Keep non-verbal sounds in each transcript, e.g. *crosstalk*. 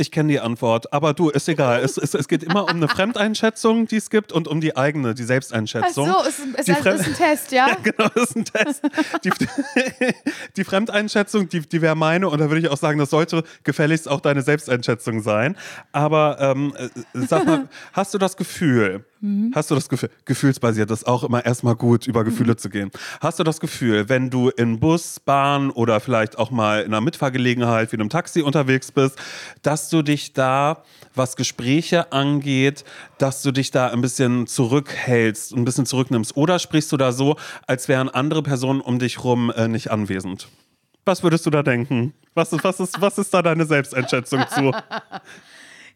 Ich kenne die Antwort, aber du, ist egal. Es, es, es geht immer um eine *laughs* Fremdeinschätzung, die es gibt und um die eigene, die Selbsteinschätzung. Ach so, ist, ein- ist, Die Fremd- ist ein Test, ja? *laughs* Ja, genau, das ist ein Test. Die, *laughs* die Fremdeinschätzung, die, die wäre meine und da würde ich auch sagen, das sollte gefälligst auch deine Selbsteinschätzung sein. Aber ähm, äh, sag mal, hast du das Gefühl, Mhm. hast du das Gefühl, gefühlsbasiert ist auch immer erstmal gut, über Gefühle zu gehen. Hast du das Gefühl, wenn du in Bus, Bahn oder vielleicht auch mal in einer Mitfahrgelegenheit wie in einem Taxi unterwegs bist, dass du dich da, was Gespräche angeht, dass du dich da ein bisschen zurückhältst, ein bisschen zurücknimmst? Oder sprichst du da so, als wären andere Personen um dich rum äh, nicht anwesend? Was würdest du da denken? Was ist, was ist, was ist da deine Selbsteinschätzung zu? *laughs*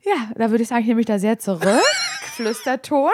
Ja, da würde ich sagen, ich nehme mich da sehr zurück. *laughs* Flüsterton.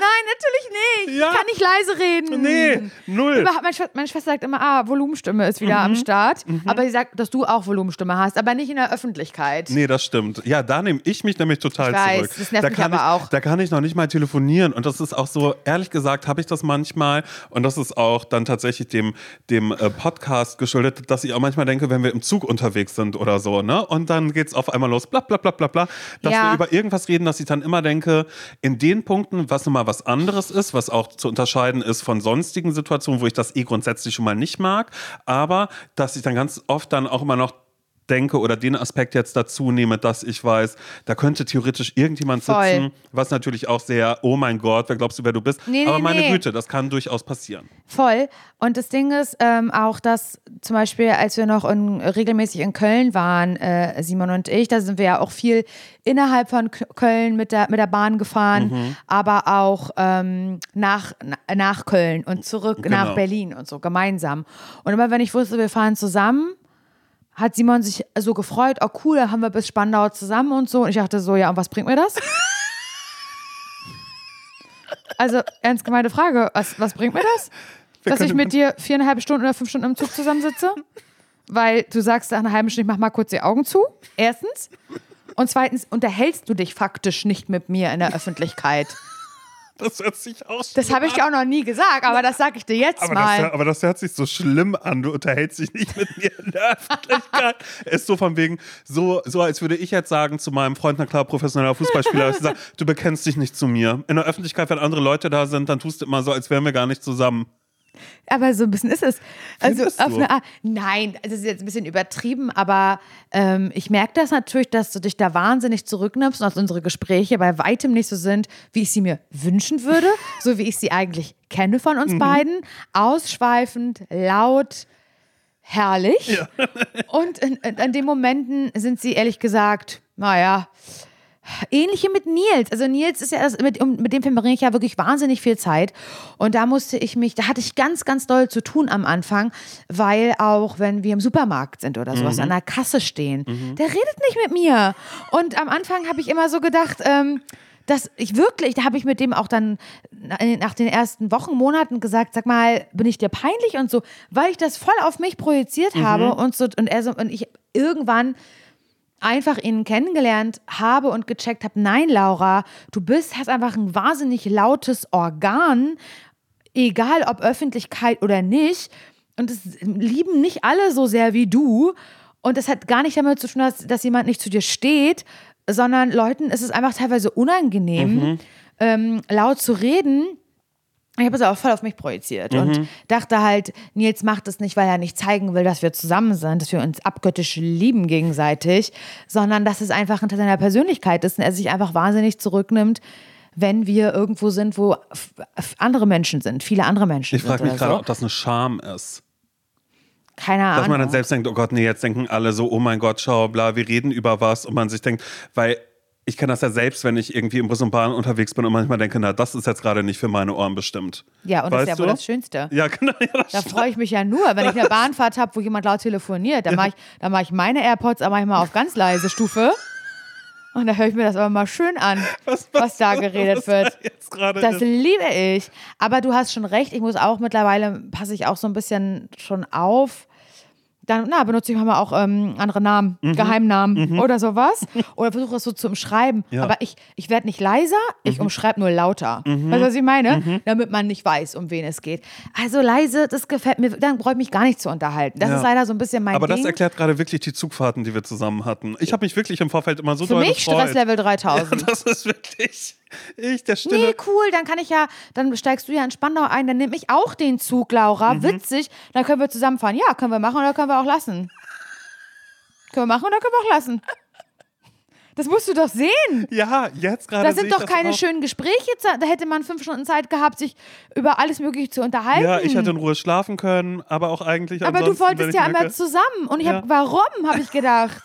Nein, natürlich nicht. Ja. Ich kann nicht leise reden. Nee, null. Überhaupt, meine, Schwester, meine Schwester sagt immer, ah, Volumenstimme ist wieder Mhm. am Start. Aber sie sagt, dass du auch Volumenstimme hast, aber nicht in der Öffentlichkeit. Nee, das stimmt. Ja, da nehme ich mich nämlich total Ich weiß, zurück. das nervt da mich kann aber ich, auch. Da kann ich noch nicht mal telefonieren. Und das ist auch so, ehrlich gesagt, habe ich das manchmal. Und das ist auch dann tatsächlich dem, dem äh, Podcast geschuldet, dass ich auch manchmal denke, wenn wir im Zug unterwegs sind oder so, ne? Und dann geht es auf einmal los, bla bla bla bla bla, dass Ja. wir über irgendwas reden, dass ich dann immer denke, in den Punkten, was nochmal was anderes ist, was auch zu unterscheiden ist von sonstigen Situationen, wo ich das eh grundsätzlich schon mal nicht mag, aber dass ich dann ganz oft dann auch immer noch denke oder den Aspekt jetzt dazu nehme, dass ich weiß, da könnte theoretisch irgendjemand Voll. sitzen, was natürlich auch sehr, oh mein Gott, wer glaubst du, wer du bist? Nee, Aber nee, meine nee. Güte, das kann durchaus passieren. Voll. Und das Ding ist ähm, auch, dass zum Beispiel, als wir noch in, regelmäßig in Köln waren, äh, Simon und ich, da sind wir ja auch viel innerhalb von Köln mit der, mit der Bahn gefahren, Mhm. aber auch ähm, nach, na- nach Köln und zurück Genau. nach Berlin und so gemeinsam. Und immer wenn ich wusste, wir fahren zusammen, hat Simon sich so gefreut, oh cool, da haben wir bis Spandau zusammen und so. Und ich dachte so, ja, und was bringt mir das? *laughs* Also, ernst gemeinte Frage, was, was bringt mir das? Wir Dass ich mit dir viereinhalb Stunden oder fünf Stunden im Zug zusammensitze? Weil du sagst nach einer halben Stunde, ich mach mal kurz die Augen zu. Erstens. Und zweitens, unterhältst du dich faktisch nicht mit mir in der Öffentlichkeit. Das hört sich auch Das habe ich dir auch noch nie gesagt, aber das sage ich dir jetzt aber mal. das, aber das hört sich so schlimm an. Du unterhältst dich nicht mit mir in der Öffentlichkeit. ist so von wegen, so, so als würde ich jetzt sagen zu meinem Freund, na klar, professioneller Fußballspieler, sage, du bekennst dich nicht zu mir. In der Öffentlichkeit, wenn andere Leute da sind, dann tust du immer so, als wären wir gar nicht zusammen. Aber so ein bisschen ist es. Also Findest auf du? eine Art, nein, das ist jetzt ein bisschen übertrieben, aber ähm, ich merke das natürlich, dass du dich da wahnsinnig zurücknimmst und dass unsere Gespräche bei weitem nicht so sind, wie ich sie mir wünschen würde, *laughs* so wie ich sie eigentlich kenne von Mhm. uns beiden. Ausschweifend, laut, herrlich. Und in, in, in den Momenten sind sie ehrlich gesagt, naja, Ähnliche mit Nils. Also Nils ist ja, das, mit, mit dem verbringe ich ja wirklich wahnsinnig viel Zeit. Und da musste ich mich, da hatte ich ganz, ganz doll zu tun am Anfang, weil auch wenn wir im Supermarkt sind oder sowas an der Kasse stehen, der redet nicht mit mir. Und am Anfang habe ich immer so gedacht, ähm, dass ich wirklich, da habe ich mit dem auch dann nach den ersten Wochen, Monaten gesagt, sag mal, bin ich dir peinlich und so, weil ich das voll auf mich projiziert habe und so und er so und ich irgendwann einfach ihn kennengelernt habe und gecheckt habe, nein, Laura, du bist, hast einfach ein wahnsinnig lautes Organ, egal ob Öffentlichkeit oder nicht. Und das lieben nicht alle so sehr wie du. Und das hat gar nicht damit zu tun, dass, dass jemand nicht zu dir steht, sondern Leuten ist es einfach teilweise unangenehm, ähm, laut zu reden. Ich habe es auch voll auf mich projiziert und dachte halt, Nils macht es nicht, weil er nicht zeigen will, dass wir zusammen sind, dass wir uns abgöttisch lieben gegenseitig, sondern dass es einfach hinter seiner Persönlichkeit ist und er sich einfach wahnsinnig zurücknimmt, wenn wir irgendwo sind, wo andere Menschen sind, viele andere Menschen Ich frage sind. mich oder gerade, so. ob das eine Scham ist. Keine Dass Ahnung. man dann selbst denkt, oh Gott, nee, jetzt denken alle so, oh mein Gott, schau, bla, wir reden über was. Und man sich denkt, weil ich kenne das ja selbst, wenn ich irgendwie im Bus und Bahn unterwegs bin und manchmal denke, na, das ist jetzt gerade nicht für meine Ohren bestimmt. ja, und das ist ja Weißt wohl du? das Schönste. Ja, genau. Ja, Da freue ich mich ja nur, wenn ich eine *laughs* Bahnfahrt habe, wo jemand laut telefoniert. Dann mache ich, dann mach ich meine AirPods aber manchmal auf ganz leise Stufe. Und da höre ich mir das aber mal schön an, *laughs* was, da geredet was wird. da Das ist. liebe ich. Aber du hast schon recht, ich muss auch mittlerweile, passe ich auch so ein bisschen schon auf, dann na, benutze ich manchmal auch ähm, andere Namen, Geheimnamen oder sowas. *laughs* Oder versuche es so zu umschreiben. Ja. Aber ich, ich werde nicht leiser, ich umschreibe nur lauter. Weißt du, was ich meine? Damit man nicht weiß, um wen es geht. Also leise, das gefällt mir, dann brauche ich mich gar nicht zu unterhalten. Das Ja. ist leider so ein bisschen mein Aber Ding. das erklärt gerade wirklich die Zugfahrten, die wir zusammen hatten. Ich habe mich wirklich im Vorfeld immer so Für mich gefreut. Stresslevel 3000. *laughs* Ja, das ist wirklich ich, der Stille. Nee, cool, dann kann ich ja, dann steigst du ja in Spandau ein, dann nehme ich auch den Zug, Laura. Mhm. Witzig, dann können wir zusammenfahren. Ja, können wir machen oder können wir auch lassen. Können wir machen oder können wir auch lassen. Das musst du doch sehen. Ja, jetzt gerade. Das sehe sind doch keine auch. schönen Gespräche. Da hätte man fünf Stunden Zeit gehabt, sich über alles Mögliche zu unterhalten. Ja, ich hätte in Ruhe schlafen können, aber auch eigentlich. Aber du wolltest ja immer zusammen. Und ich Ja. habe, warum, habe ich gedacht.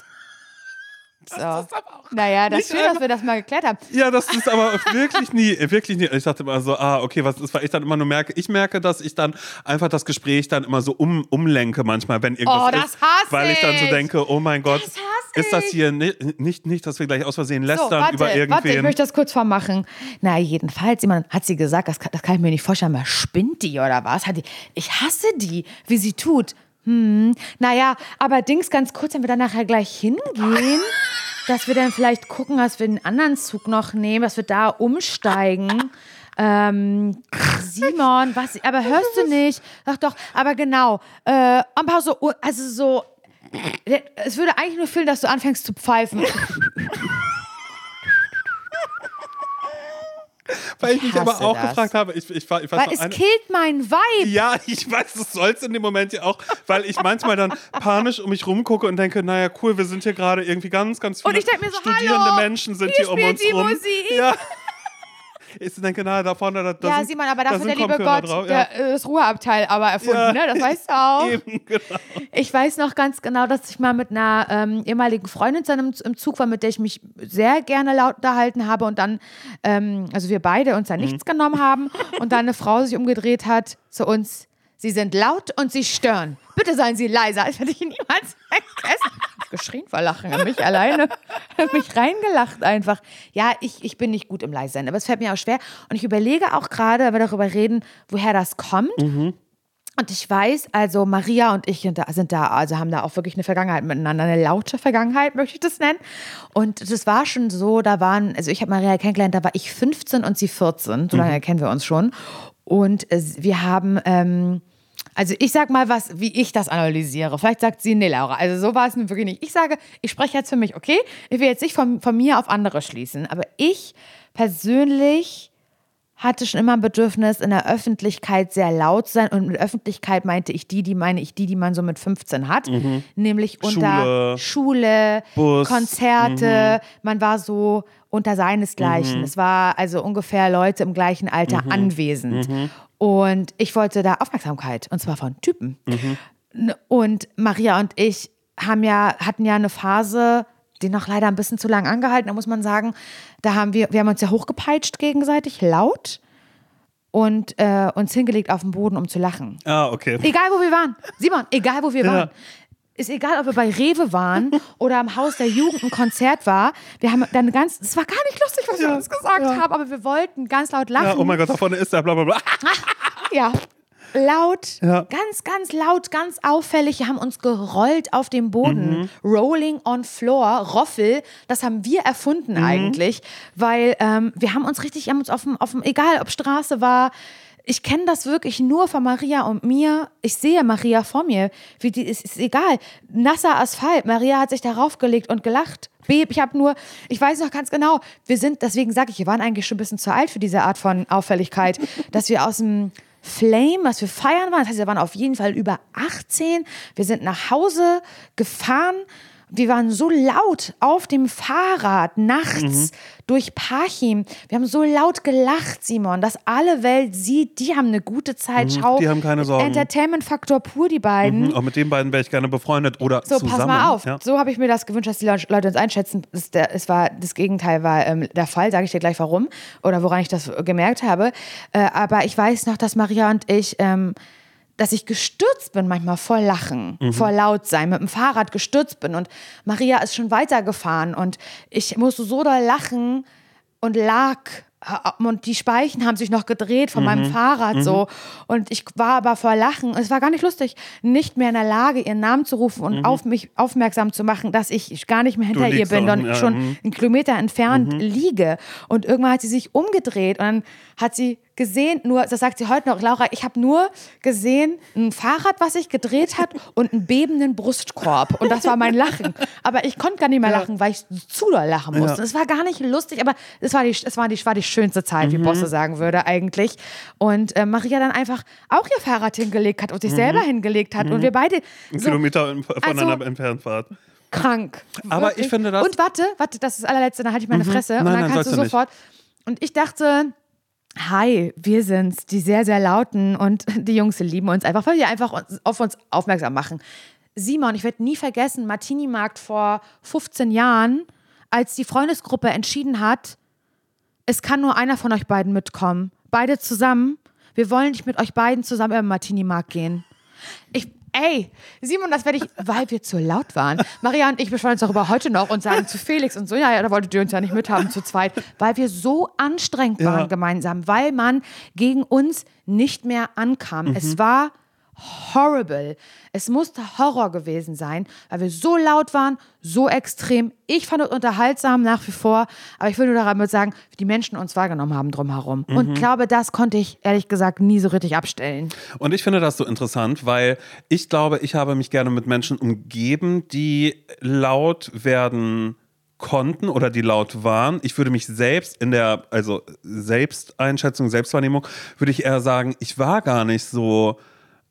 So. Naja, das ist nicht schön, dass wir das mal geklärt haben. Ja, das ist aber wirklich nie, wirklich nie. Ich dachte immer so, ah, okay, was ist, weil ich dann immer nur merke, ich merke, dass ich dann einfach das Gespräch dann immer so um, umlenke manchmal, wenn irgendwas Oh, das ist. hasse weil ich dann so denke, oh mein Gott, Das ist das hier ni- nicht, nicht, dass wir gleich aus Versehen lästern So, warte, über irgendwen. warte, ich möchte das kurz vormachen. Na, jedenfalls, jemand hat sie gesagt, das kann, das kann ich mir nicht vorstellen, mal spinnt die oder was? Hat die, ich hasse die, wie sie tut. Hm, naja, aber Dings, ganz kurz, wenn wir dann nachher gleich hingehen, *laughs* dass wir dann vielleicht gucken, dass wir den anderen Zug noch nehmen, dass wir da umsteigen. Ähm, Simon, was, aber hörst du nicht? Doch, doch, aber genau. Äh, ein paar so, also so, es würde eigentlich nur fehlen, dass du anfängst zu pfeifen. *laughs* weil ich mich hasse aber auch das. gefragt habe, ich, ich, war- ich Weil es eine- killt mein Vibe. Ja, *laughs* ich weiß, das soll es in dem Moment ja auch, weil ich manchmal dann panisch um mich rumgucke und denke, naja, cool, wir sind hier gerade irgendwie ganz, ganz viele Und ich mir so, studierende hallo, Menschen sind hier hier um uns die rum. Musik. Ja. *laughs* Ich denke, na, da vorne, da, da Ja, sind, Simon, aber da dafür sind der liebe Gott drauf. der, äh, das Ruheabteil aber erfunden, Ja. ne? Das *laughs* weißt du auch. Eben, genau. Ich weiß noch ganz genau, dass ich mal mit einer ähm, ehemaligen Freundin zusammen im, im Zug war, mit der ich mich sehr gerne laut unterhalten habe und dann, ähm, also wir beide uns da nichts Mhm. genommen haben und dann eine Frau sich umgedreht hat zu uns. Sie sind laut und sie stören. Bitte seien Sie leiser. Das werde ich niemals vergessen. Geschrien vor Lachen an mich alleine. Hab mich reingelacht einfach. Ja, ich, ich bin nicht gut im Leissein, aber es fällt mir auch schwer. Und ich überlege auch gerade, wenn wir darüber reden, woher das kommt. Und ich weiß, also Maria und ich sind da, sind da, also haben da auch wirklich eine Vergangenheit miteinander, eine laute Vergangenheit, möchte ich das nennen. Und das war schon so, da waren, also ich habe Maria kennengelernt, da war ich 15 und sie 14, so lange kennen wir uns schon. Und äh, wir haben, ähm, also ich sag mal was, wie ich das analysiere. Vielleicht sagt sie, nee, Laura, also so war es nun wirklich nicht. Ich sage, ich spreche jetzt für mich, okay? Ich will jetzt nicht von, von mir auf andere schließen, aber ich persönlich hatte schon immer ein Bedürfnis, in der Öffentlichkeit sehr laut zu sein. Und mit Öffentlichkeit meinte ich die, die meine ich die, die man so mit 15 hat. Nämlich unter Schule. Schule, Bus. Konzerte. Man war so unter seinesgleichen. Es war also ungefähr Leute im gleichen Alter anwesend. Und ich wollte da Aufmerksamkeit. Und zwar von Typen. N- Und Maria und ich haben ja, hatten ja eine Phase, die noch leider ein bisschen zu lang angehalten, da muss man sagen, da haben wir, wir haben uns ja hochgepeitscht gegenseitig, laut und äh, uns hingelegt auf den Boden, um zu lachen. Ah, okay. Egal, wo wir waren. Simon, egal, wo wir Ja. waren. Ist egal, ob wir bei Rewe waren *laughs* oder am Haus der Jugend ein Konzert war. Wir haben dann ganz, es war gar nicht lustig, was wir Ja, uns gesagt haben, aber wir wollten ganz laut lachen. Ja, oh mein Gott, da vorne ist der, bla bla bla. *laughs* Ja. Laut, Ja. ganz, ganz laut, ganz auffällig. Wir haben uns gerollt auf dem Boden. Mhm. Rolling on floor, Roffel, das haben wir erfunden Mhm. eigentlich, weil ähm, wir haben uns richtig, haben uns auf dem, auf dem, egal ob Straße war, ich kenne das wirklich nur von Maria und mir. Ich sehe Maria vor mir. Wie die ist, ist egal. Nasser Asphalt. Maria hat sich darauf gelegt und gelacht. Beb, ich habe nur, ich weiß noch ganz genau, wir sind, deswegen sage ich, wir waren eigentlich schon ein bisschen zu alt für diese Art von Auffälligkeit, *laughs* dass wir aus dem Flame, was wir feiern waren, das heißt, wir waren auf jeden Fall über 18. Wir sind nach Hause gefahren. Wir waren so laut auf dem Fahrrad nachts durch Parchim. Wir haben so laut gelacht, Simon, dass alle Welt sieht, die haben eine gute Zeit. Schau, die haben keine Sorgen. Entertainment-Faktor pur, die beiden. Auch mit den beiden wäre ich gerne befreundet oder So, zusammen. pass mal auf. Ja. So habe ich mir das gewünscht, dass die Leute Leute uns einschätzen. Das, der, es war, das Gegenteil war ähm, der Fall, sage ich dir gleich warum oder woran ich das gemerkt habe. Äh, aber ich weiß noch, dass Maria und ich, ähm, dass ich gestürzt bin manchmal vor Lachen, Mhm. vor Lautsein, mit dem Fahrrad gestürzt bin und Maria ist schon weitergefahren und ich musste so doll lachen und lag und die Speichen haben sich noch gedreht von meinem Fahrrad so. Und ich war aber vor Lachen, es war gar nicht lustig, nicht mehr in der Lage, ihren Namen zu rufen und auf mich aufmerksam zu machen, dass ich gar nicht mehr hinter ihr bin ja, schon mhm. einen Kilometer entfernt liege. Und irgendwann hat sie sich umgedreht und dann hat sie gesehen, nur, das sagt sie heute noch, Laura, ich habe nur gesehen, ein Fahrrad, was sich gedreht hat *laughs* und einen bebenden Brustkorb. Und das war mein Lachen. Aber ich konnte gar nicht mehr lachen, weil ich zu doll lachen musste. Es war gar nicht lustig, aber es war die, es war die, war die schönste Zeit, wie Bosse sagen würde, eigentlich. Und äh, Maria dann einfach auch ihr Fahrrad hingelegt hat und sich selber hingelegt hat. Und wir beide Ein so Kilometer voneinander Also- entfernt fahrt. krank. Aber Wirklich. ich finde das- Und warte, warte, das ist das allerletzte, dann halte ich meine Fresse. und Nein, dann nein, kannst du du nicht. sofort. Und ich dachte, hi, wir sind's, die sehr, sehr lauten und *laughs* die Jungs lieben uns einfach, weil wir einfach auf uns aufmerksam machen. Simon, ich werde nie vergessen, Martini-Markt vor 15 Jahren, als die Freundesgruppe entschieden hat, es kann nur einer von euch beiden mitkommen. Beide zusammen. Wir wollen nicht mit euch beiden zusammen über den Martini-Markt gehen. Ich, ey, Simon, das werde ich, weil wir zu laut waren. Maria und ich beschweren uns darüber heute noch und sagen zu Felix und so, ja, ja, da wolltet ihr uns ja nicht mithaben zu zweit, weil wir so anstrengend Ja. waren gemeinsam, weil man gegen uns nicht mehr ankam. Es war horrible. Es musste Horror gewesen sein, weil wir so laut waren, so extrem. Ich fand es unterhaltsam nach wie vor, aber ich will nur damit sagen, wie die Menschen uns wahrgenommen haben drumherum. Und glaube, das konnte ich ehrlich gesagt nie so richtig abstellen. Und ich finde das so interessant, weil ich glaube, ich habe mich gerne mit Menschen umgeben, die laut werden konnten oder die laut waren. Ich würde mich selbst in der, also Selbsteinschätzung, Selbstwahrnehmung, würde ich eher sagen, ich war gar nicht so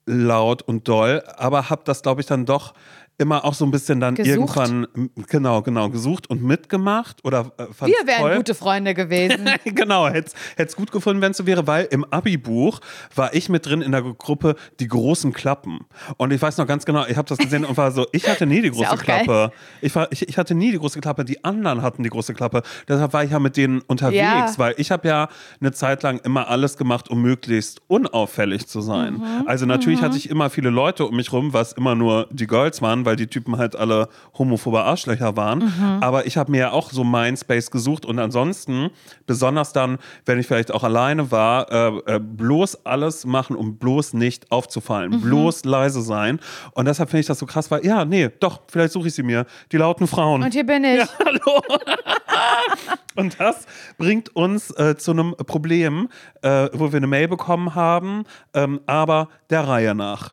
laut und doll, aber habe das, glaube ich, dann doch immer auch so ein bisschen dann Gesucht. irgendwann, genau, genau, gesucht und mitgemacht oder äh, Wir wären toll. gute Freunde gewesen. *laughs* genau, hätte es gut gefunden, wenn es so wäre, weil im Abi-Buch war ich mit drin in der Gruppe die großen Klappen. Und ich weiß noch ganz genau, ich habe das gesehen und war so, ich hatte nie die *laughs* große. Klappe. Ich, war, ich, ich hatte nie die große Klappe, die anderen hatten die große Klappe. Deshalb war ich ja mit denen unterwegs, Ja. weil ich habe ja eine Zeit lang immer alles gemacht, um möglichst unauffällig zu sein. Mhm. Also natürlich hatte ich immer viele Leute um mich rum, was immer nur die Girls waren, weil die Typen halt alle homophobe Arschlöcher waren. Mhm. Aber ich habe mir ja auch so meinen Space gesucht und ansonsten, besonders dann, wenn ich vielleicht auch alleine war, äh, äh, bloß alles machen, um bloß nicht aufzufallen. Mhm. Bloß leise sein. Und deshalb finde ich das so krass, weil, ja, nee, doch, vielleicht suche ich sie mir. Die lauten Frauen. Und hier bin ich. *laughs* Hallo. *laughs* Und das bringt uns äh, zu einem Problem, äh, wo wir eine Mail bekommen haben, ähm, aber der Reihe nach.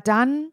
dann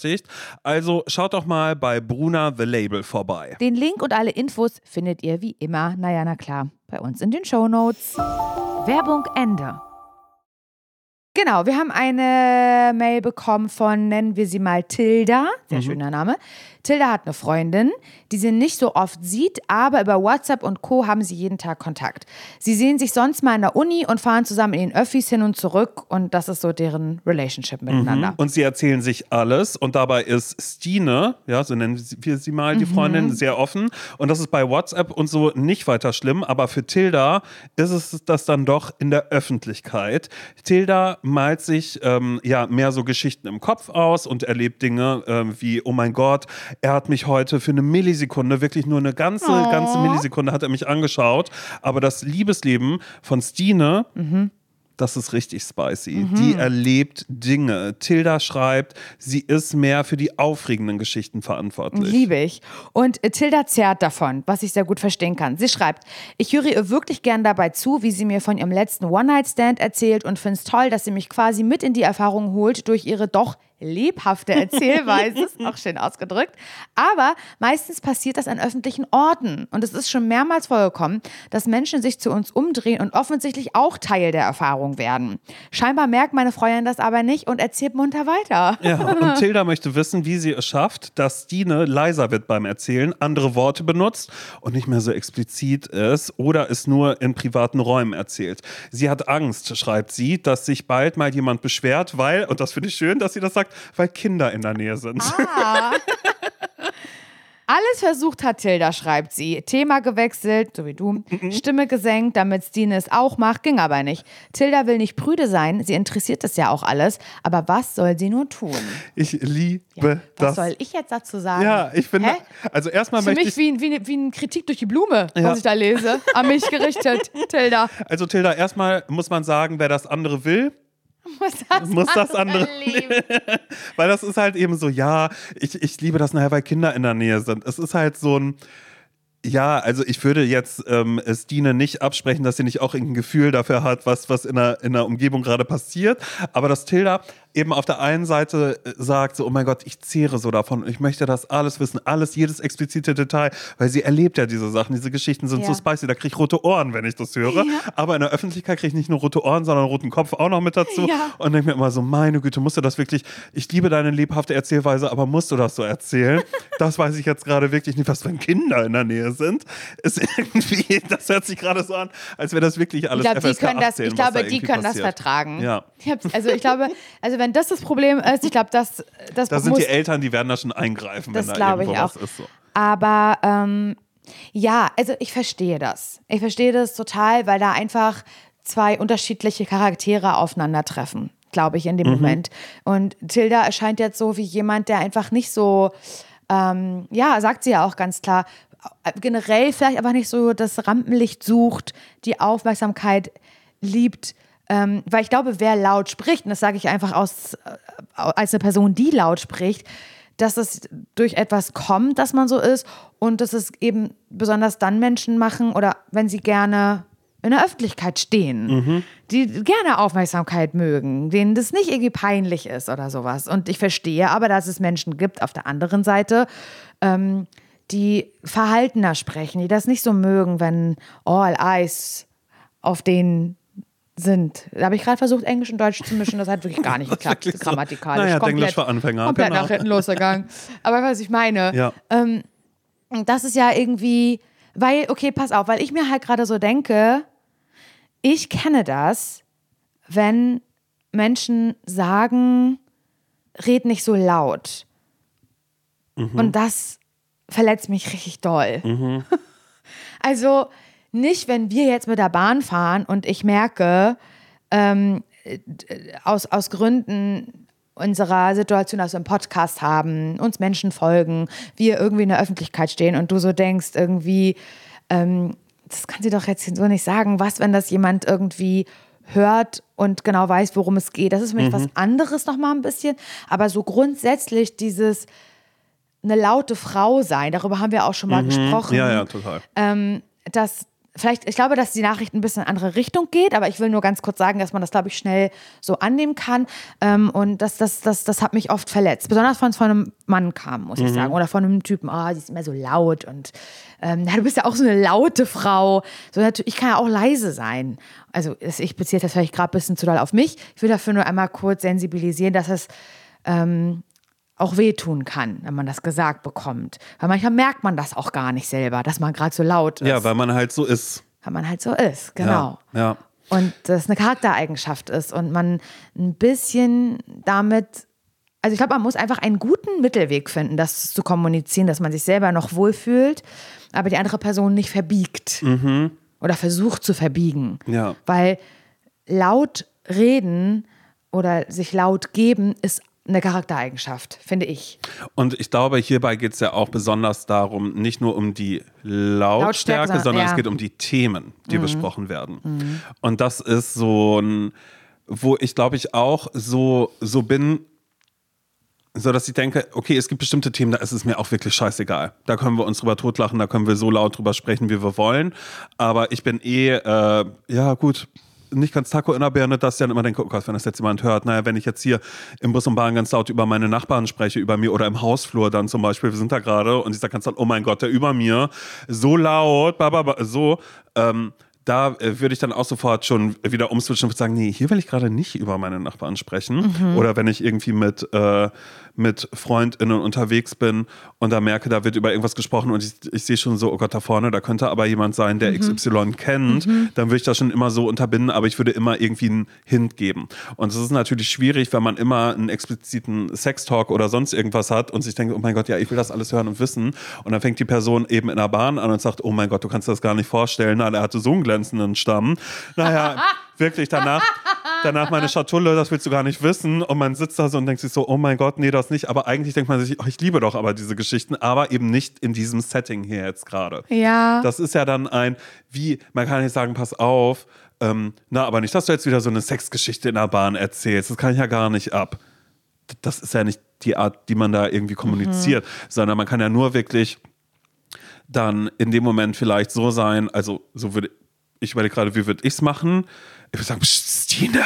Also schaut doch mal bei Bruna The Label vorbei. Den Link und alle Infos findet ihr wie immer, naja, na klar, bei uns in den Shownotes. Werbung Ende. Genau, wir haben eine Mail bekommen von, nennen wir sie mal Tilda, sehr schöner Name. Tilda hat eine Freundin, die sie nicht so oft sieht, aber über WhatsApp und Co. haben sie jeden Tag Kontakt. Sie sehen sich sonst mal in der Uni und fahren zusammen in den Öffis hin und zurück und das ist so deren Relationship miteinander. Und sie erzählen sich alles und dabei ist Stine, ja, so nennen wir sie mal, die Freundin, sehr offen. Und das ist bei WhatsApp und so nicht weiter schlimm, aber für Tilda ist es das dann doch in der Öffentlichkeit. Tilda malt sich ähm, ja mehr so Geschichten im Kopf aus und erlebt Dinge ähm, wie, oh mein Gott, er hat mich heute für eine Millisekunde, wirklich nur eine ganze, ganze Millisekunde hat er mich angeschaut. Aber das Liebesleben von Stine, das ist richtig spicy. Die erlebt Dinge. Tilda schreibt, sie ist mehr für die aufregenden Geschichten verantwortlich. Liebe ich. Und Tilda zerrt davon, was ich sehr gut verstehen kann. Sie schreibt, ich höre ihr wirklich gern dabei zu, wie sie mir von ihrem letzten One-Night-Stand erzählt und finde es toll, dass sie mich quasi mit in die Erfahrung holt durch ihre doch lebhafte Erzählweise, *laughs* ist auch schön ausgedrückt. Aber meistens passiert das an öffentlichen Orten. Und es ist schon mehrmals vorgekommen, dass Menschen sich zu uns umdrehen und offensichtlich auch Teil der Erfahrung werden. Scheinbar merkt meine Freundin das aber nicht und erzählt munter weiter. Ja, *laughs* und Tilda möchte wissen, wie sie es schafft, dass Stine leiser wird beim Erzählen, andere Worte benutzt und nicht mehr so explizit ist oder es nur in privaten Räumen erzählt. Sie hat Angst, schreibt sie, dass sich bald mal jemand beschwert, weil, und das finde ich schön, dass sie das sagt, weil Kinder in der Nähe sind. Ah. Alles versucht hat Tilda, schreibt sie. Thema gewechselt, so wie du. Stimme gesenkt, damit Stine es auch macht, ging aber nicht. Tilda will nicht prüde sein, sie interessiert es ja auch alles. Aber was soll sie nur tun? Ich liebe Ja, das. was soll ich jetzt dazu sagen? Ja, ich finde, also erstmal Für möchte mich ich, wie, wie, wie eine Kritik durch die Blume, Ja. was ich da lese. An mich gerichtet, *laughs* Tilda. also Tilda, erstmal muss man sagen, wer das andere will, *laughs* Was das muss das andere lieben. *laughs* Weil das ist halt eben so, ja, ich, ich liebe das nachher, weil Kinder in der Nähe sind. Es ist halt so ein, ja, also ich würde jetzt ähm, Stine nicht absprechen, dass sie nicht auch irgendein Gefühl dafür hat, was, was in, der, in der Umgebung gerade passiert. Aber dass Tilda eben auf der einen Seite äh, sagt, so, oh mein Gott, ich zehre so davon und ich möchte das alles wissen, alles, jedes explizite Detail, weil sie erlebt ja diese Sachen, diese Geschichten sind Ja. so spicy, da kriege ich rote Ohren, wenn ich das höre. Aber in der Öffentlichkeit kriege ich nicht nur rote Ohren, sondern roten Kopf auch noch mit dazu. Ja. Und denke mir immer so, meine Güte, musst du das wirklich, ich liebe deine lebhafte Erzählweise, aber musst du das so erzählen? *laughs* Das weiß ich jetzt gerade wirklich nicht, was wenn Kinder in der Nähe sind. Ist irgendwie, *laughs* das hört sich gerade so an, als wäre das wirklich Ich alles glaube, die FSK können das, 18, ich glaube, die können das vertragen. Ja. Ich also ich glaube, also wenn das das Problem ist, ich glaube, das, das Da sind muss, die Eltern, die werden da schon eingreifen, Das wenn da glaube ich irgendwo auch. was ist. So. Aber ähm, ja, also ich verstehe das. Ich verstehe das total, weil da einfach zwei unterschiedliche Charaktere aufeinandertreffen, glaube ich, in dem Moment. Und Tilda erscheint jetzt so wie jemand, der einfach nicht so, ähm, ja, sagt sie ja auch ganz klar, äh, generell vielleicht aber nicht so das Rampenlicht sucht, die Aufmerksamkeit liebt. Ähm, weil ich glaube, wer laut spricht, und das sage ich einfach aus, äh, als eine Person, die laut spricht, dass es durch etwas kommt, dass man so ist und dass es eben besonders dann Menschen machen oder wenn sie gerne in der Öffentlichkeit stehen, die gerne Aufmerksamkeit mögen, denen das nicht irgendwie peinlich ist oder sowas. Und ich verstehe aber, dass es Menschen gibt auf der anderen Seite, ähm, die verhaltener sprechen, die das nicht so mögen, wenn all eyes auf denen sind. Da habe ich gerade versucht, Englisch und Deutsch zu mischen. Das hat wirklich *laughs* gar nicht geklappt, so. grammatikalisch. Naja, komplett, Englisch für Anfänger, Komplett genau. nach hinten losgegangen. Aber was ich meine, Ja. ähm, das ist ja irgendwie, weil, okay, pass auf, weil ich mir halt gerade so denke, ich kenne das, wenn Menschen sagen, red nicht so laut. Und das verletzt mich richtig doll. *laughs* Also nicht, wenn wir jetzt mit der Bahn fahren und ich merke, ähm, äh, aus, aus Gründen unserer Situation, dass wir einen Podcast haben, uns Menschen folgen, wir irgendwie in der Öffentlichkeit stehen und du so denkst, irgendwie, ähm, das kann sie doch jetzt so nicht sagen, was, wenn das jemand irgendwie hört und genau weiß, worum es geht. Das ist für mich was anderes nochmal ein bisschen, aber so grundsätzlich dieses eine laute Frau sein, darüber haben wir auch schon mal gesprochen. Ja, ja, total. ähm, dass vielleicht, ich glaube, dass die Nachricht ein bisschen in eine andere Richtung geht, aber ich will nur ganz kurz sagen, dass man das, glaube ich, schnell so annehmen kann. Ähm, und das, das, das, das hat mich oft verletzt. Besonders wenn es von einem Mann kam, muss ich sagen. Oder von einem Typen, ah, die ist immer so laut und ähm, ja, du bist ja auch so eine laute Frau. So, ich kann ja auch leise sein. Also ich beziehe das vielleicht gerade ein bisschen zu doll auf mich. Ich will dafür nur einmal kurz sensibilisieren, dass es ähm, auch wehtun kann, wenn man das gesagt bekommt. Weil manchmal merkt man das auch gar nicht selber, dass man gerade so laut ist. Ja, weil man halt so ist. weil man halt so ist, genau. Ja, ja. Und das eine Charaktereigenschaft ist und man ein bisschen damit, also ich glaube, man muss einfach einen guten Mittelweg finden, das zu kommunizieren, dass man sich selber noch wohlfühlt, aber die andere Person nicht verbiegt oder versucht zu verbiegen. Ja. Weil laut reden oder sich laut geben ist eine Charaktereigenschaft, finde ich. Und ich glaube, hierbei geht es ja auch besonders darum, nicht nur um die Lautstärke, Lautstärke, sondern sondern- es ja. geht um die Themen, die besprochen werden. Und das ist so ein, wo ich glaube ich auch so, so bin, so dass ich denke, okay, es gibt bestimmte Themen, da ist es mir auch wirklich scheißegal. Da können wir uns drüber totlachen, da können wir so laut drüber sprechen, wie wir wollen. Aber ich bin eh, äh, ja gut, nicht ganz Taco in der Birne, dass ich dann immer denke, oh Gott, wenn das jetzt jemand hört, naja, wenn ich jetzt hier im Bus und Bahn ganz laut über meine Nachbarn spreche, über mir oder im Hausflur dann zum Beispiel, wir sind da gerade und ich sage ganz laut, oh mein Gott, der über mir, so laut, ba, ba, ba, so, ähm, da äh, würde ich dann auch sofort schon wieder umswitchen und würde sagen, nee, hier will ich gerade nicht über meine Nachbarn sprechen. Oder wenn ich irgendwie mit, äh, mit FreundInnen unterwegs bin und da merke, da wird über irgendwas gesprochen und ich, ich sehe schon so, oh Gott, da vorne, da könnte aber jemand sein, der XY kennt, dann würde ich das schon immer so unterbinden, aber ich würde immer irgendwie einen Hint geben. Und es ist natürlich schwierig, wenn man immer einen expliziten Sextalk oder sonst irgendwas hat und sich denkt, oh mein Gott, ja, ich will das alles hören und wissen. Und dann fängt die Person eben in der Bahn an und sagt, oh mein Gott, du kannst das gar nicht vorstellen. Nein, er hatte so einen glänzenden Stamm. Naja, *laughs* wirklich danach, danach meine Schatulle, das willst du gar nicht wissen. Und man sitzt da so und denkt sich so, oh mein Gott, nee, das nicht. Aber eigentlich denkt man sich, oh, ich liebe doch aber diese Geschichten, aber eben nicht in diesem Setting hier jetzt gerade. Ja. Das ist ja dann ein, wie, man kann nicht sagen, pass auf, ähm, na, aber nicht, dass du jetzt wieder so eine Sexgeschichte in der Bahn erzählst. Das kann ich ja gar nicht ab. Das ist ja nicht die Art, die man da irgendwie kommuniziert, sondern man kann ja nur wirklich dann in dem Moment vielleicht so sein, also so würde ich überlege gerade, wie würde ich es machen? Ich würde sagen, Stine,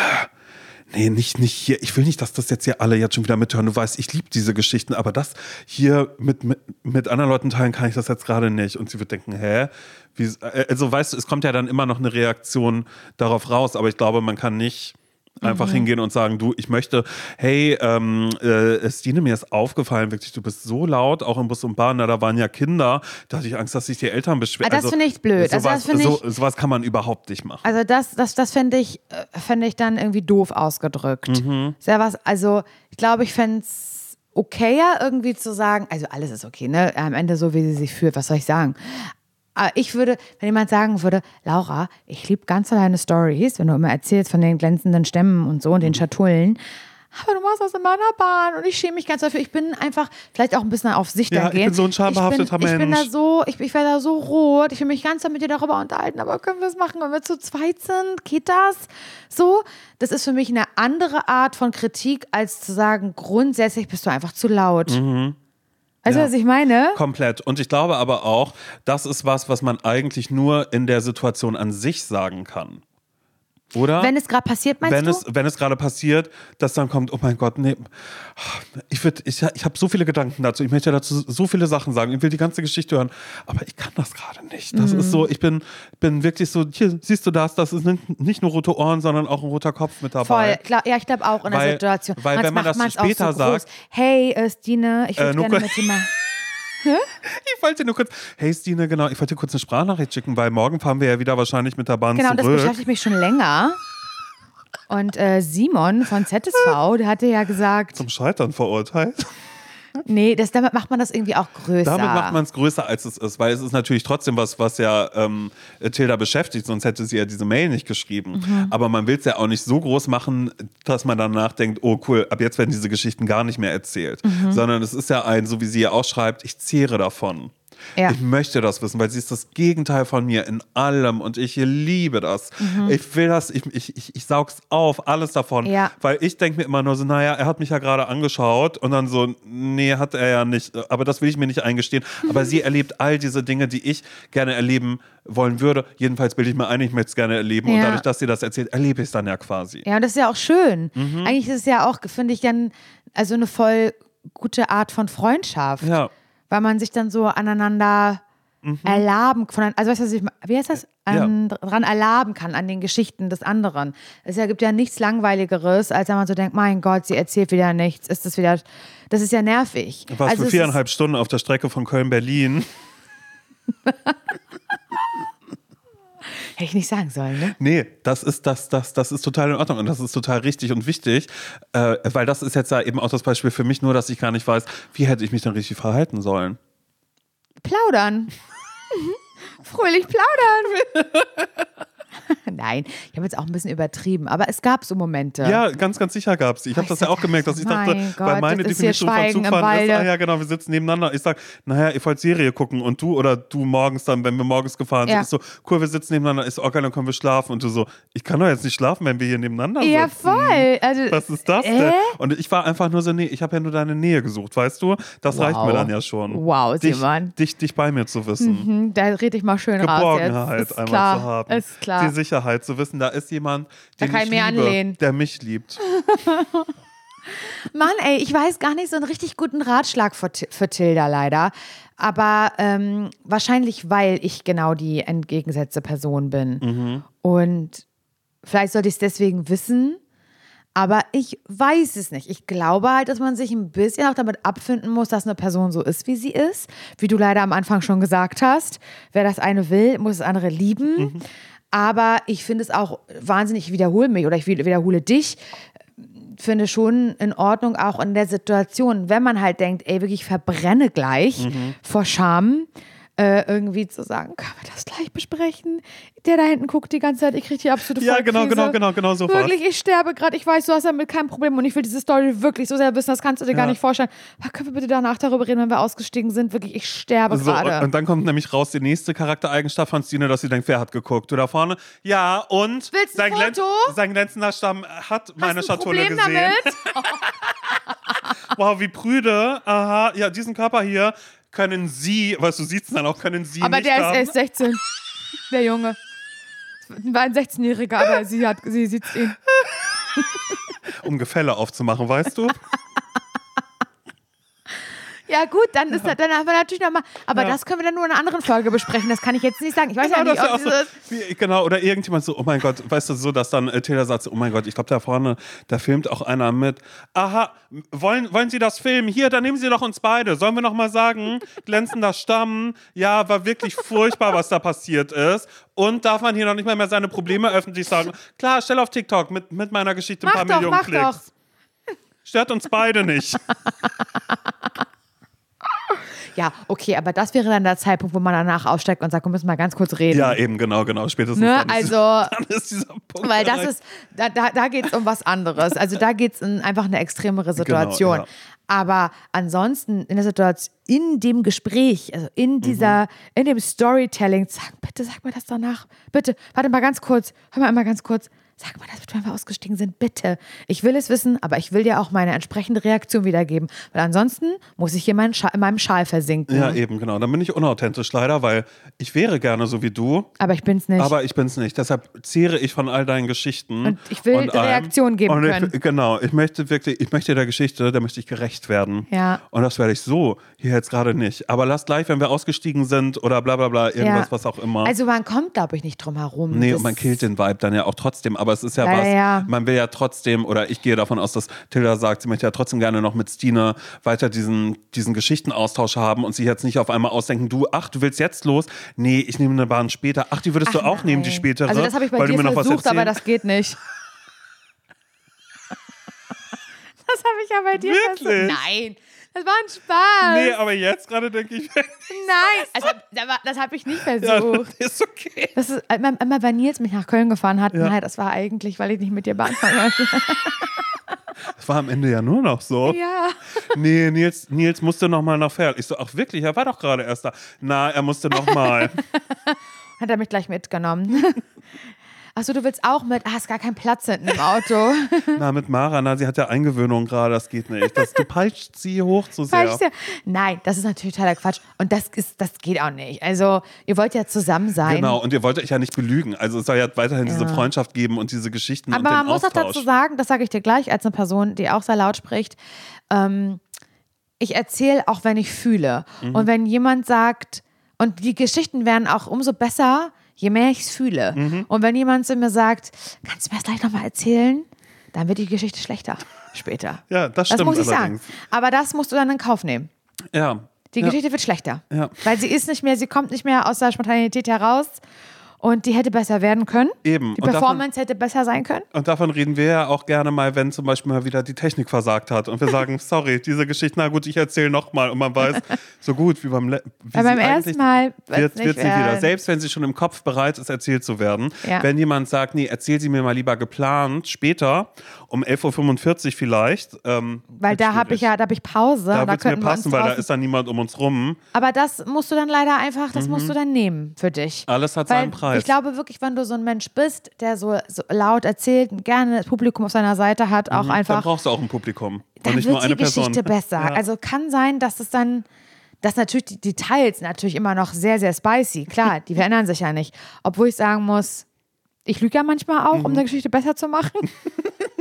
nee, nicht, nicht hier. Ich will nicht, dass das jetzt hier alle jetzt schon wieder mithören. Du weißt, ich liebe diese Geschichten, aber das hier mit, mit, mit anderen Leuten teilen kann ich das jetzt gerade nicht. Und sie wird denken, hä? Wie, äh, also weißt du, es kommt ja dann immer noch eine Reaktion darauf raus, aber ich glaube, man kann nicht einfach hingehen und sagen, du, ich möchte, hey, ähm, äh, Stine, mir ist aufgefallen, wirklich, du bist so laut, auch im Bus und Bahn, na, da waren ja Kinder, da hatte ich Angst, dass sich die Eltern beschweren. Ah, das finde ich blöd. Also Sowas, das finde so, sowas kann man überhaupt nicht machen. Also das, das, das fände ich, äh, fänd ich dann irgendwie doof ausgedrückt. Sehr was, also ich glaube, ich fände es okayer irgendwie zu sagen, also alles ist okay, ne? Am Ende so, wie sie sich fühlt, was soll ich sagen? Aber ich würde, wenn jemand sagen würde, Laura, ich liebe ganz so deine Stories, wenn du immer erzählst von den glänzenden Stämmen und so und den Schatullen, aber du machst das in meiner Bahn und ich schäme mich ganz dafür. Ich bin einfach vielleicht auch ein bisschen auf sich Ja, dann ich bin so ein schambehafteter ich bin, Ich bin da Mensch. so, ich, ich werde da so rot. Ich will mich ganz mit dir darüber unterhalten, aber können wir es machen, wenn wir zu zweit sind? Geht das? So, das ist für mich eine andere Art von Kritik, als zu sagen, grundsätzlich bist du einfach zu laut. Weißt du, Ja. was ich meine? Komplett. Und ich glaube aber auch, das ist was, was man eigentlich nur in der Situation an sich sagen kann. Oder? Wenn es gerade passiert, meinst wenn du? es, wenn es gerade passiert, dass dann kommt, oh mein Gott, nee, ich, würd, ich, ich habe so viele Gedanken dazu, ich möchte dazu so viele Sachen sagen, ich will die ganze Geschichte hören, aber ich kann das gerade nicht. Das Mhm. ist so, ich bin, bin wirklich so, hier siehst du das, das ist nicht, nur rote Ohren, sondern auch ein roter Kopf mit dabei. Voll, klar, ja, ich glaube auch in der Weil- Situation. weil wenn man das man's später so groß. sagt- Hey, äh, Stine, ich Äh, würde nur gerne mit dir mal. *laughs* *laughs* Ich wollte nur kurz, hey Stine, genau, ich wollte kurz eine Sprachnachricht schicken, weil morgen fahren wir ja wieder wahrscheinlich mit der Bahn Genau, das zurück. beschäftigt mich schon länger. Und äh, Simon von ZSV, der hatte ja gesagt, Zum Scheitern verurteilt. Nee, das, damit macht man das irgendwie auch größer. Damit macht man es größer, als es ist, weil es ist natürlich trotzdem was, was ja ähm, Tilda beschäftigt, sonst hätte sie ja diese Mail nicht geschrieben. Mhm. Aber man will es ja auch nicht so groß machen, dass man danach denkt, oh cool, ab jetzt werden diese Geschichten gar nicht mehr erzählt. Mhm. Sondern es ist ja ein, so wie sie ja auch schreibt, ich zehre davon. Ja. Ich möchte das wissen, weil sie ist das Gegenteil von mir in allem und ich liebe das. Mhm. Ich will das, ich, ich, ich, ich saug's auf, alles davon. Ja. Weil ich denke mir immer nur so, naja, er hat mich ja gerade angeschaut und dann so, nee, hat er ja nicht. Aber das will ich mir nicht eingestehen. *laughs* Aber sie erlebt all diese Dinge, die ich gerne erleben wollen würde. Jedenfalls bilde ich mir ein, ich möchte es gerne erleben. Und Ja. dadurch, dass sie das erzählt, erlebe ich es dann ja quasi. Ja, und das ist ja auch schön. Mhm. Eigentlich ist es ja auch, finde ich, dann also eine voll gute Art von Freundschaft. Ja. Weil man sich dann so aneinander erlaben von, also weißt du, was ich, wie heißt das? An, Dran erlaben kann an den Geschichten des anderen. Es ja, gibt ja nichts Langweiligeres, als wenn man so denkt, mein Gott, sie erzählt wieder nichts. Ist das wieder, das ist ja nervig. Was also für viereinhalb Stunden auf der Strecke von Köln-Berlin. *laughs* Hätte ich nicht sagen sollen, ne? Nee, das ist, das, das, das ist total in Ordnung und das ist total richtig und wichtig, äh, weil das ist jetzt ja eben auch das Beispiel für mich, nur dass ich gar nicht weiß, wie hätte ich mich dann richtig verhalten sollen. Plaudern. *laughs* Fröhlich plaudern. *laughs* Nein, ich habe jetzt auch ein bisschen übertrieben, aber es gab so Momente. Ja, ganz, ganz sicher gab es. Ich habe das ja auch gemerkt, dass ich dachte, Gott, meine das ist hier Definition von Zugfahren ist, ah ja genau, wir sitzen nebeneinander. Ich sag, naja, ihr wollt Serie gucken und du oder du morgens dann, wenn wir morgens gefahren Ja. sind, ist so, cool, wir sitzen nebeneinander, ist okay, dann können wir schlafen und du so, ich kann doch jetzt nicht schlafen, wenn wir hier nebeneinander Ja, sitzen. voll. Also, Was ist das äh? denn? Und ich war einfach nur so, nee, ich habe ja nur deine Nähe gesucht, weißt du? Das reicht Wow. mir dann ja schon. Wow, dich, Simon. dich, dich bei mir zu wissen. Hm, Da rede ich mal schön raus Geborgenheit jetzt. Ist einmal klar, zu haben. Ist klar. Die Sicherheit zu wissen, da ist jemand, den ich liebe, anlehnen. der mich liebt. *laughs* Mann, ey, ich weiß gar nicht so einen richtig guten Ratschlag für, für Tilda leider. Aber ähm, wahrscheinlich, weil ich genau die entgegengesetzte Person bin. Mhm. Und vielleicht sollte ich es deswegen wissen. Aber ich weiß es nicht. Ich glaube halt, dass man sich ein bisschen auch damit abfinden muss, dass eine Person so ist, wie sie ist. Wie du leider am Anfang schon gesagt hast. Wer das eine will, muss das andere lieben. Mhm. Aber ich finde es auch wahnsinnig, ich wiederhole mich oder ich wiederhole dich, finde schon in Ordnung, auch in der Situation, wenn man halt denkt, ey, wirklich, ich verbrenne gleich Mhm. vor Scham, äh, irgendwie zu sagen, können wir das gleich besprechen? Der da hinten guckt die ganze Zeit, ich kriege die absolute Ja, genau, genau, genau, genau so. Wirklich, ich sterbe gerade, ich weiß, du hast damit kein Problem und ich will diese Story wirklich so sehr wissen, das kannst du dir gar Ja. nicht vorstellen. Aber können wir bitte danach darüber reden, wenn wir ausgestiegen sind? Wirklich, ich sterbe So, gerade. und dann kommt nämlich raus die nächste Charaktereigenschaft von Stine, dass sie denkt, wer hat geguckt? Du da vorne? Ja, und sein, glänz- sein glänzender Stamm hat meine Hast du ein Schatulle Problem gesehen. damit? *laughs* *laughs* Wow, wie prüde. Aha, ja, diesen Körper hier können Sie, weißt du, sieht's dann auch, können Sie Aber nicht der ist haben. erst 16. Der Junge. War ein 16-Jähriger, aber sie hat, sie sieht ihn. um Gefälle aufzumachen, weißt du? *laughs* Ja, gut, dann ist das, dann haben wir natürlich nochmal. Aber Ja. das können wir dann nur in einer anderen Folge besprechen. Das kann ich jetzt nicht sagen. Ich weiß ja Genau, nicht, das ob ist ja so, wie, genau, oder irgendjemand so, oh mein Gott, weißt du, so, dass dann äh, Taylor sagt, oh mein Gott, ich glaube, da vorne, da filmt auch einer mit. Aha, wollen, wollen Sie das filmen? Hier, dann nehmen Sie doch uns beide. Sollen wir noch mal sagen, glänzender Stamm, ja, war wirklich furchtbar, was da passiert ist. Und darf man hier noch nicht mal mehr seine Probleme öffentlich sagen? Klar, stell auf TikTok mit, mit meiner Geschichte ein Mach paar doch, Millionen Klicks. Stört uns beide nicht. *laughs* Ja, okay, aber das wäre dann der Zeitpunkt, wo man danach aussteigt und sagt, wir müssen mal ganz kurz reden. Ja, eben, genau, genau. Spätestens Ne, dann, ist, also- *laughs* dann ist dieser Punkt Weil das ist, da, da, da geht es um was anderes. Also da geht es in einfach eine extremere Situation. Genau, ja. Aber ansonsten in der Situation, in dem Gespräch, also in dieser, in dem Storytelling, sag, bitte sag mir das danach. Bitte, warte mal ganz kurz, hör mal einmal ganz kurz. Sag mal, dass wir einfach ausgestiegen sind, bitte. Ich will es wissen, aber ich will dir auch meine entsprechende Reaktion wiedergeben. Weil ansonsten muss ich hier in, meinen in meinem Schal versinken. Ja, eben, genau. Dann bin ich unauthentisch leider, weil ich wäre gerne so wie du. Aber ich bin's nicht. Aber ich bin's nicht. Deshalb zehre ich von all deinen Geschichten. Und ich will und. Reaktion geben ich, können. Genau. Ich möchte wirklich, ich möchte der Geschichte, da möchte ich gerecht werden. Ja. Und das werde ich so hier jetzt gerade nicht. Aber lass gleich, wenn wir ausgestiegen sind oder bla bla bla, irgendwas, Ja. was auch immer. Also man kommt, glaube ich, nicht drum herum. Nee, Das- und man killt den Vibe dann ja auch trotzdem. Aber es ist ja Leider was, ja. man will ja trotzdem, oder ich gehe davon aus, dass Tilda sagt, sie möchte ja trotzdem gerne noch mit Stine weiter diesen, diesen Geschichtenaustausch haben und sich jetzt nicht auf einmal ausdenken, du, ach, du willst jetzt los? Nee, ich nehme eine Bahn später. Ach, die würdest du Ach, auch nehmen, die nein. spätere? Also das habe ich bei dir du versucht, aber das geht nicht. *laughs* Das habe ich ja bei dir Wirklich? versucht. Nein, das war ein Spaß. Nee, aber jetzt gerade denke ich, *laughs* Nein, also, das habe ich nicht ja, versucht. ist okay. Das ist immer, immer bei Nils mich nach Köln gefahren hat. Ja. Nein, das war eigentlich, weil ich nicht mit dir Bahn fahren wollte. *laughs* Das war am Ende ja nur noch so. ja. Nee, Nils, Nils musste noch mal nach Pferd. Ich so, ach wirklich, er war doch gerade erst da. Na, er musste noch mal. *laughs* Hat er mich gleich mitgenommen. Achso, du willst auch mit? Ah, hast gar keinen Platz hinten im Auto. *laughs* na, mit Mara, na, sie hat ja Eingewöhnung gerade, das geht nicht. Das, du peitscht sie hoch zu sehr. Weißt du? Nein, das ist natürlich totaler Quatsch. Und das, ist, das geht auch nicht. Also, ihr wollt ja zusammen sein. Genau, und ihr wollt euch ja nicht belügen. Also es soll ja weiterhin diese Ja. Freundschaft geben und diese Geschichten Aber man muss auch dazu sagen, das sage ich dir gleich als eine Person, die auch sehr laut spricht, ähm, ich erzähle auch, wenn ich fühle. Mhm. Und wenn jemand sagt, und die Geschichten werden auch umso besser, je mehr ich es fühle. Mhm. Und wenn jemand zu mir sagt, kannst du mir das gleich nochmal erzählen, dann wird die Geschichte schlechter später. *laughs* Ja, das Das stimmt muss ich allerdings. sagen. Aber das musst du dann in Kauf nehmen. Ja. Die ja. Geschichte wird schlechter. Ja. Weil sie ist nicht mehr, sie kommt nicht mehr aus der Spontanität heraus. Und die hätte besser werden können. Eben. Die Und davon- Performance hätte besser sein können. Und davon reden wir ja auch gerne mal, wenn zum Beispiel mal wieder die Technik versagt hat und wir sagen, *laughs* sorry, diese Geschichte, na gut, ich erzähle nochmal und man weiß, so gut wie beim, Le- wie beim ersten Mal wird, wird sie wieder. Selbst wenn sie schon im Kopf bereit ist, erzählt zu werden. Ja. Wenn jemand sagt, nee, erzähl sie mir mal lieber geplant, später, um 11.45 Uhr vielleicht. Ähm, Weil da habe ich ja, da habe ich Pause. Da da wird es mir passen, weil da ist dann niemand um uns rum. Aber das musst du dann leider einfach, das musst du dann nehmen für dich. Alles hat Weil seinen Preis. Ich glaube wirklich, wenn du so ein Mensch bist, der so, so laut erzählt und gerne das Publikum auf seiner Seite hat, auch Dann einfach, brauchst du auch ein Publikum. dann und nicht wird nur eine die Geschichte Person. besser. Ja. Also kann sein, dass es dann, dass natürlich die Details natürlich immer noch sehr, sehr spicy. Klar, die verändern sich ja nicht. Obwohl ich sagen muss, ich lüge ja manchmal auch, um Mhm. eine Geschichte besser zu machen. *laughs*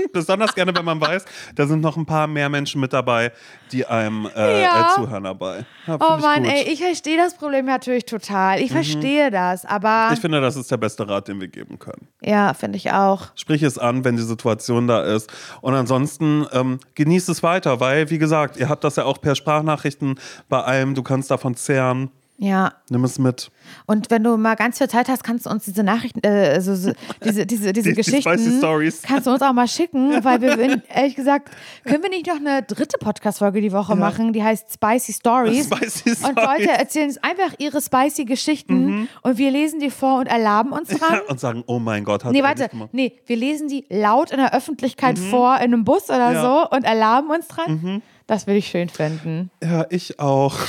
*laughs* Besonders gerne, wenn man weiß, da sind noch ein paar mehr Menschen mit dabei, die einem äh, Ja. äh, zuhören dabei. Ja, Oh Mann, gut. Mhm. ey, ich verstehe das Problem natürlich total. Ich verstehe das, aber Ich finde, das ist der beste Rat, den wir geben können. ja, finde ich auch. Sprich es an, wenn die Situation da ist. Und ansonsten ähm, genießt es weiter, weil, wie gesagt, ihr habt das ja auch per Sprachnachrichten bei allem. Du kannst davon zehren. Ja, Nimm es mit. Und wenn du mal ganz viel Zeit hast, kannst du uns diese Nachrichten, äh, also so, diese, diese, diese *laughs* Die- die spicy Geschichten, Stories. kannst du uns auch mal schicken, *laughs* weil wir, würden- ehrlich gesagt, können wir nicht noch eine dritte Podcast-Folge die Woche machen, die heißt Spicy Stories. Spicy Und Stories. Mhm. Leute erzählen uns einfach ihre spicy Geschichten und wir lesen die vor und erlaben uns dran. Und sagen, oh mein Gott, hat Nee, warte, nee, wir lesen die laut in der Öffentlichkeit vor, in einem Bus oder Ja. so und erlaben uns dran. Das würde ich schön finden. Ja, ich auch. *laughs*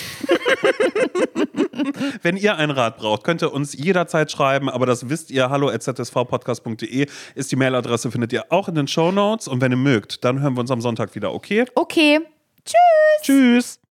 *laughs* Wenn ihr einen Rat braucht, könnt ihr uns jederzeit schreiben, aber das wisst ihr. Hallo zsvpodcast.de ist die Mailadresse, findet ihr auch in den Show Notes. Und wenn ihr mögt, dann hören wir uns am Sonntag wieder, okay? Okay, tschüss. Tschüss.